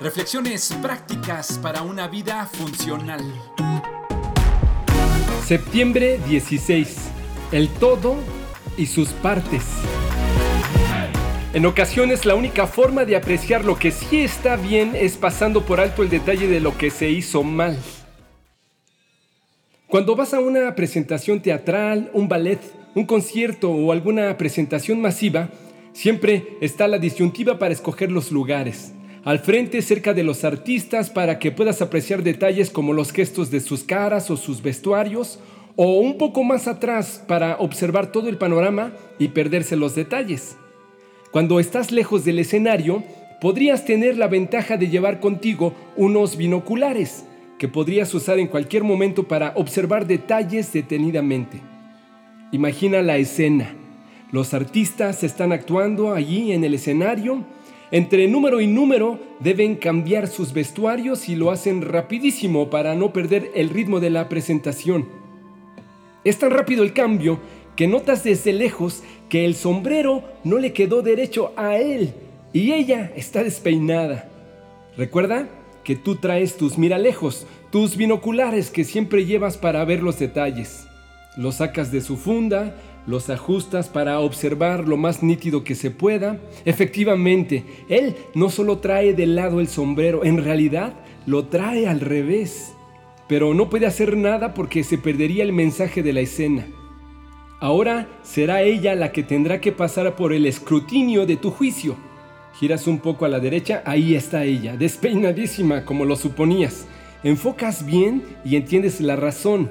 Reflexiones prácticas para una vida funcional. Septiembre 16. El todo y sus partes. En ocasiones la única forma de apreciar lo que sí está bien es pasando por alto el detalle de lo que se hizo mal. Cuando vas a una presentación teatral, un ballet, un concierto o alguna presentación masiva, siempre está la disyuntiva para escoger los lugares. Al frente, cerca de los artistas, para que puedas apreciar detalles como los gestos de sus caras o sus vestuarios, o un poco más atrás para observar todo el panorama y perderse los detalles. Cuando estás lejos del escenario, podrías tener la ventaja de llevar contigo unos binoculares que podrías usar en cualquier momento para observar detalles detenidamente. Imagina la escena. Los artistas están actuando allí en el escenario. Entre número y número deben cambiar sus vestuarios y lo hacen rapidísimo para no perder el ritmo de la presentación. Es tan rápido el cambio que notas desde lejos que el sombrero no le quedó derecho a él y ella está despeinada. Recuerda que tú traes tus miralejos, tus binoculares que siempre llevas para ver los detalles. Los sacas de su funda, los ajustas para observar lo más nítido que se pueda. Efectivamente, él no solo trae de lado el sombrero, en realidad lo trae al revés. Pero no puede hacer nada porque se perdería el mensaje de la escena. Ahora será ella la que tendrá que pasar por el escrutinio de tu juicio. Giras un poco a la derecha, ahí está ella, despeinadísima como lo suponías. Enfocas bien y entiendes la razón.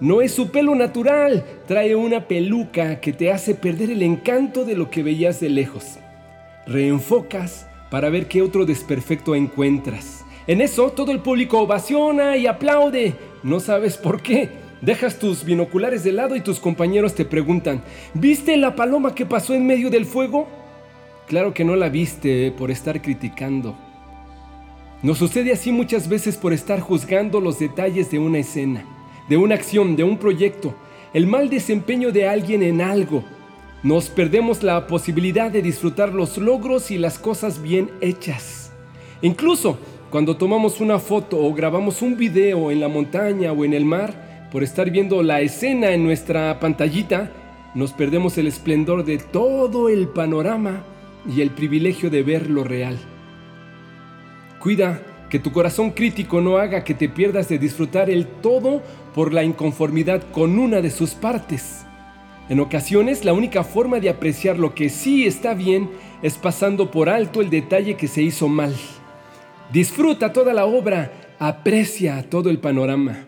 No es su pelo natural, trae una peluca que te hace perder el encanto de lo que veías de lejos. Reenfocas para ver qué otro desperfecto encuentras. En eso todo el público ovaciona y aplaude. No sabes por qué, Dejas tus binoculares de lado y tus compañeros te preguntan, ¿viste la paloma que pasó en medio del fuego? Claro que no la viste por estar criticando. Nos sucede así muchas veces por estar juzgando los detalles de una escena, de una acción, de un proyecto, el mal desempeño de alguien en algo. Nos perdemos la posibilidad de disfrutar los logros y las cosas bien hechas. Incluso cuando tomamos una foto o grabamos un video en la montaña o en el mar, por estar viendo la escena en nuestra pantallita, nos perdemos el esplendor de todo el panorama y el privilegio de ver lo real. Cuida que tu corazón crítico no haga que te pierdas de disfrutar el todo por la inconformidad con una de sus partes. En ocasiones la única forma de apreciar lo que sí está bien es pasando por alto el detalle que se hizo mal. Disfruta toda la obra, aprecia todo el panorama.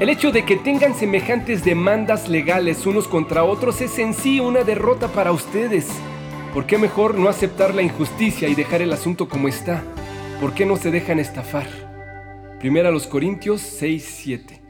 El hecho de que tengan semejantes demandas legales unos contra otros es en sí una derrota para ustedes. ¿Por qué mejor no aceptar la injusticia y dejar el asunto como está? ¿Por qué no se dejan estafar? Primera los Corintios 6, 7.